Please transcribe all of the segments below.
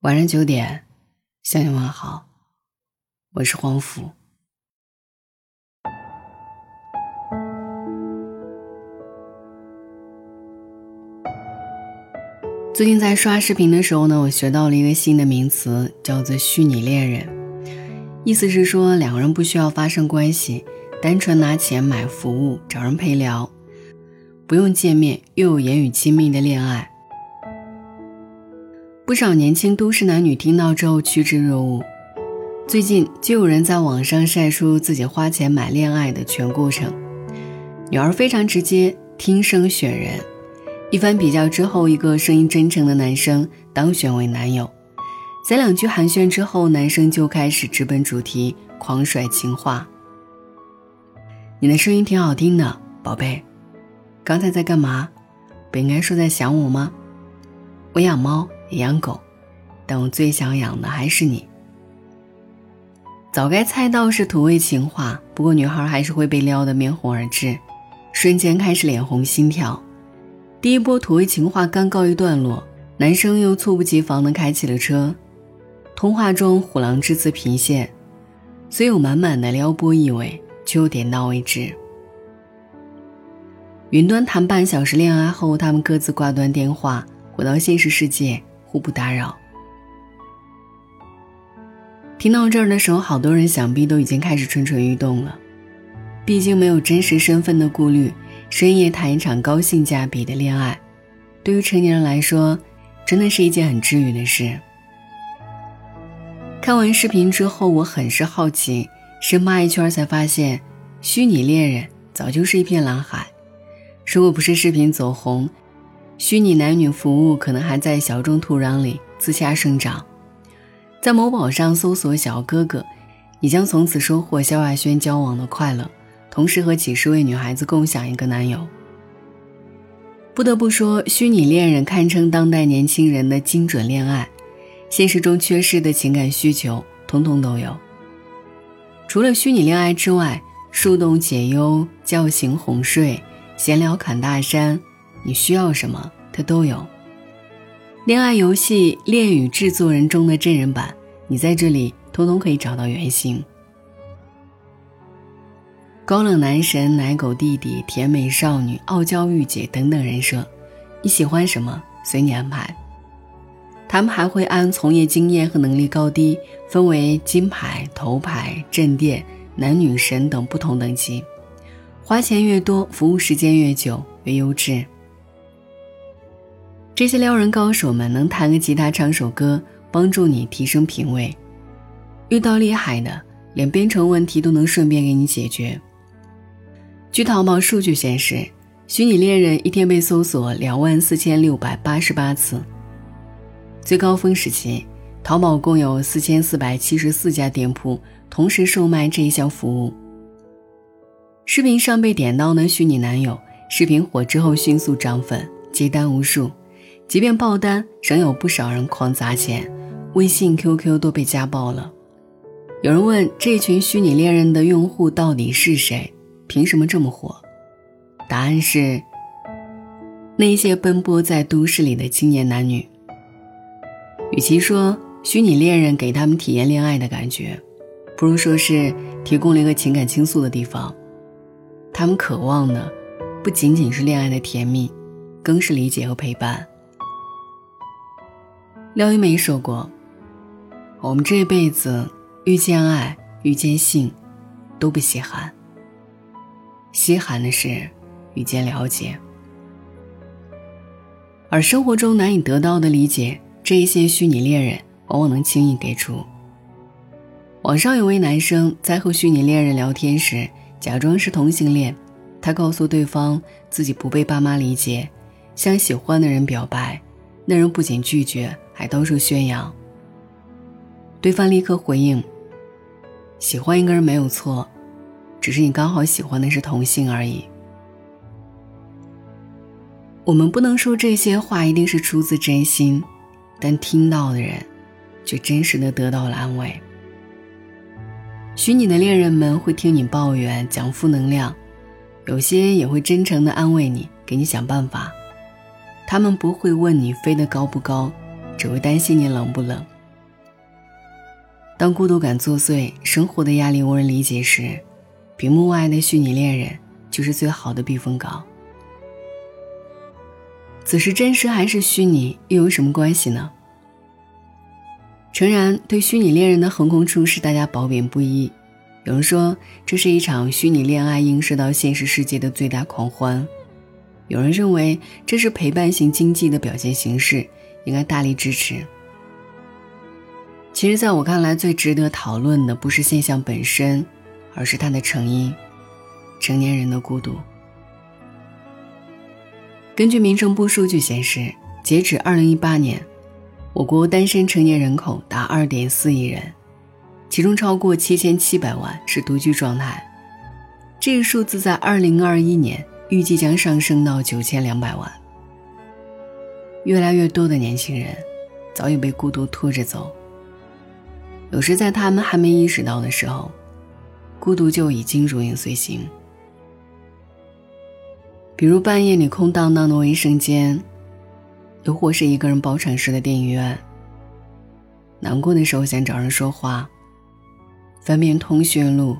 晚上九点，向你问好，我是黄甫。最近在刷视频的时候呢，我学到了一个新的名词，叫做“虚拟恋人”，意思是说两个人不需要发生关系，单纯拿钱买服务，找人陪聊，不用见面又有言语亲密的恋爱。不少年轻都市男女听到之后趋之若鹜。最近就有人在网上晒出自己花钱买恋爱的全过程。女儿非常直接，听声选人。一番比较之后，一个声音真诚的男生当选为男友。在两句寒暄之后，男生就开始直奔主题，狂甩情话。你的声音挺好听的，宝贝。刚才在干嘛？不应该说在想我吗？我养猫。养狗，但我最想养的还是你。早该猜到是土味情话，不过女孩还是会被撩得面红耳赤，瞬间开始脸红心跳。第一波土味情话刚告一段落，男生又猝不及防地开起了车。通话中虎狼之词频现，虽有满满的撩拨意味，却又点到为止。云端谈半小时恋爱后，他们各自挂断电话，回到现实世界。互不打扰。听到这儿的时候，好多人想必都已经开始蠢蠢欲动了。毕竟没有真实身份的顾虑，深夜谈一场高性价比的恋爱，对于成年人来说，真的是一件很治愈的事。看完视频之后，我很是好奇，深扒一圈才发现，虚拟恋人早就是一片蓝海。如果不是视频走红，虚拟男女服务可能还在小众土壤里自洽生长，在某宝上搜索“小哥哥”，你将从此收获萧亚轩交往的快乐，同时和几十位女孩子共享一个男友。不得不说，虚拟恋人堪称当代年轻人的精准恋爱，现实中缺失的情感需求通通都有。除了虚拟恋爱之外，树洞解忧、叫醒哄睡、闲聊侃大山。你需要什么，它都有。恋爱游戏《恋与制作人》中的真人版，你在这里通通可以找到原型。高冷男神、奶狗弟弟、甜美少女、傲娇御姐等等人设，你喜欢什么随你安排。他们还会按从业经验和能力高低，分为金牌、头牌、镇店、男女神等不同等级。花钱越多，服务时间越久，越优质。这些撩人高手们能弹个吉他、唱首歌，帮助你提升品味；遇到厉害的，连编程问题都能顺便给你解决。据淘宝数据显示，虚拟恋人一天被搜索两万四千六百八十八次。最高峰时期，淘宝共有四千四百七十四家店铺同时售卖这一项服务。视频上被点到的虚拟男友，视频火之后迅速涨粉，接单无数。即便爆单，仍有不少人狂砸钱，微信、QQ 都被家暴了。有人问这群虚拟恋人的用户到底是谁？凭什么这么火？答案是那些奔波在都市里的青年男女。与其说虚拟恋人给他们体验恋爱的感觉，不如说是提供了一个情感倾诉的地方。他们渴望的不仅仅是恋爱的甜蜜，更是理解和陪伴。廖一梅说过：“我们这辈子遇见爱、遇见性，都不稀罕。稀罕的是遇见了解，而生活中难以得到的理解，这一些虚拟恋人往往能轻易给出。”网上有位男生在和虚拟恋人聊天时，假装是同性恋，他告诉对方自己不被爸妈理解，向喜欢的人表白，那人不仅拒绝。还到处宣扬。对方立刻回应：“喜欢一个人没有错，只是你刚好喜欢的是同性而已。”我们不能说这些话一定是出自真心，但听到的人，却真实的得到了安慰。虚拟的恋人们会听你抱怨，讲负能量，有些也会真诚的安慰你，给你想办法。他们不会问你飞得高不高。只会担心你冷不冷。当孤独感作祟，生活的压力无人理解时，屏幕外的虚拟恋人就是最好的避风港。此时真实还是虚拟，又有什么关系呢？诚然，对虚拟恋人的横空出世，大家褒贬不一。有人说这是一场虚拟恋爱映射到现实世界的最大狂欢，有人认为这是陪伴型经济的表现形式，应该大力支持。其实，在我看来，最值得讨论的不是现象本身，而是它的成因——成年人的孤独。根据民政部数据显示，截止二零一八年，我国单身成年人口达二点四亿人。其中超过七千七百万是独居状态，这个数字在二零二一年预计将上升到九千两百万。越来越多的年轻人早已被孤独拖着走，有时在他们还没意识到的时候，孤独就已经如影随形。比如半夜里空荡荡的卫生间，又或是一个人包场式的电影院，难过的时候想找人说话。翻遍通讯录，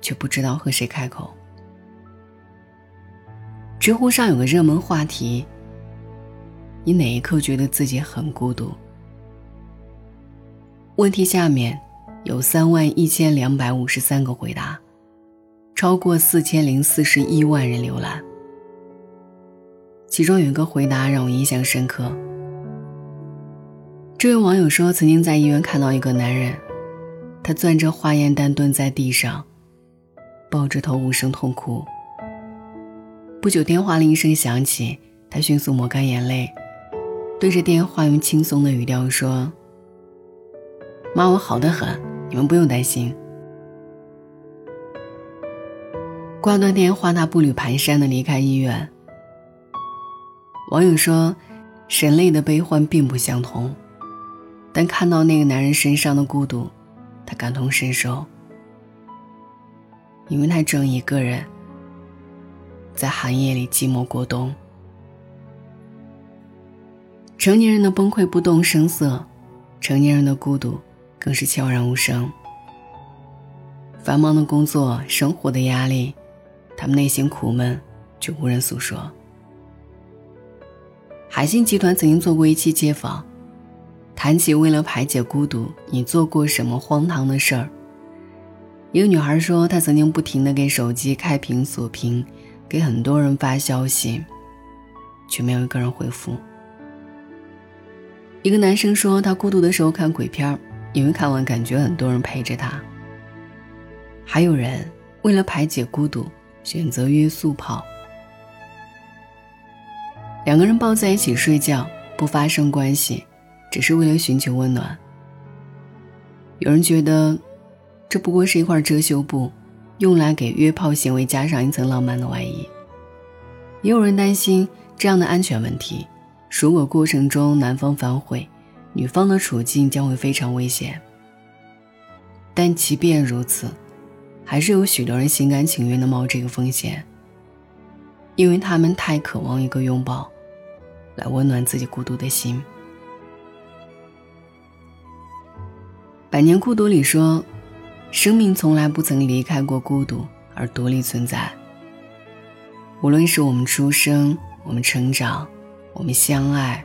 却不知道和谁开口。知乎上有个热门话题：你哪一刻觉得自己很孤独？问题下面有三万一千两百五十三个回答，超过四千零四十一万人浏览。其中有一个回答让我印象深刻。这位网友说，曾经在医院看到一个男人。他攥着化验单蹲在地上，抱着头无声痛哭。不久，电话铃声响起，他迅速抹干眼泪，对着电话用轻松的语调说：“妈，我好的很，你们不用担心。”挂断电话，他步履蹒跚的离开医院。网友说：“人类的悲欢并不相同，但看到那个男人身上的孤独。”他感同身受，因为他正一个人在寒夜里寂寞过冬。成年人的崩溃不动声色，成年人的孤独更是悄然无声。繁忙的工作、生活的压力，他们内心苦闷，却无人诉说。海信集团曾经做过一期街访。谈起为了排解孤独，你做过什么荒唐的事儿？一个女孩说，她曾经不停的给手机开屏锁屏，给很多人发消息，却没有一个人回复。一个男生说，他孤独的时候看鬼片因为看完感觉很多人陪着他。还有人为了排解孤独，选择约速跑，两个人抱在一起睡觉，不发生关系。只是为了寻求温暖。有人觉得，这不过是一块遮羞布，用来给约炮行为加上一层浪漫的外衣。也有人担心这样的安全问题，如果过程中男方反悔，女方的处境将会非常危险。但即便如此，还是有许多人心甘情愿的冒这个风险，因为他们太渴望一个拥抱，来温暖自己孤独的心。《百年孤独》里说，生命从来不曾离开过孤独而独立存在。无论是我们出生、我们成长、我们相爱，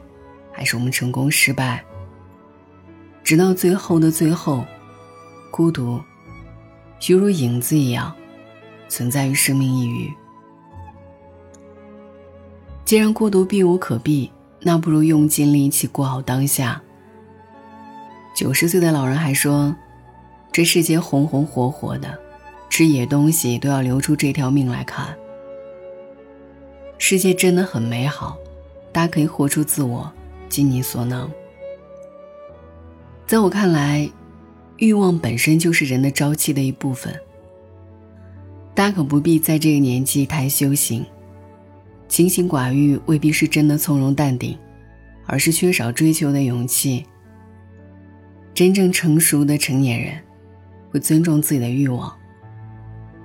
还是我们成功失败，直到最后的最后，孤独犹如影子一样存在于生命一隅。既然孤独避无可避，那不如用尽力气过好当下。九十岁的老人还说：“这世界红红火火的，吃野东西都要留出这条命来看。世界真的很美好，大家可以活出自我，尽你所能。”在我看来，欲望本身就是人的朝气的一部分。大可不必在这个年纪谈修行，清心寡欲未必是真的从容淡定，而是缺少追求的勇气。真正成熟的成年人，会尊重自己的欲望，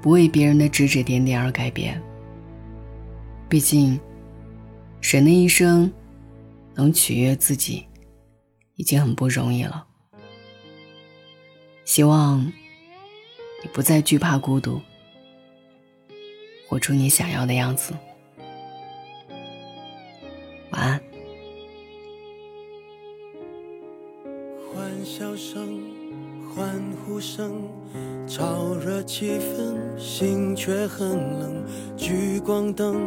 不为别人的指指点点而改变。毕竟，人的一生，能取悦自己，已经很不容易了。希望你不再惧怕孤独，活出你想要的样子。晚安。欢笑声，欢呼声，炒热气氛，心却很冷。聚光灯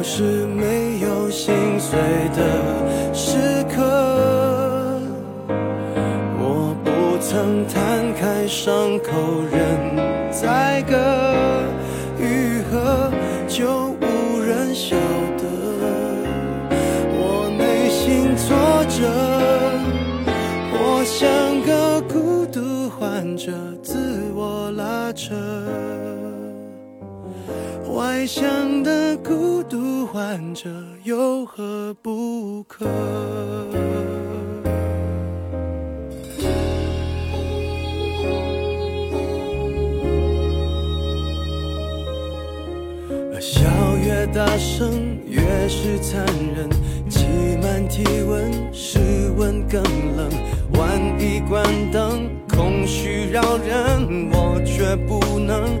我是没有心。外向的孤独患者有何不可？笑越大声，越是残忍。挤满体温，室温更冷。万一关灯，空虚扰人，我却不能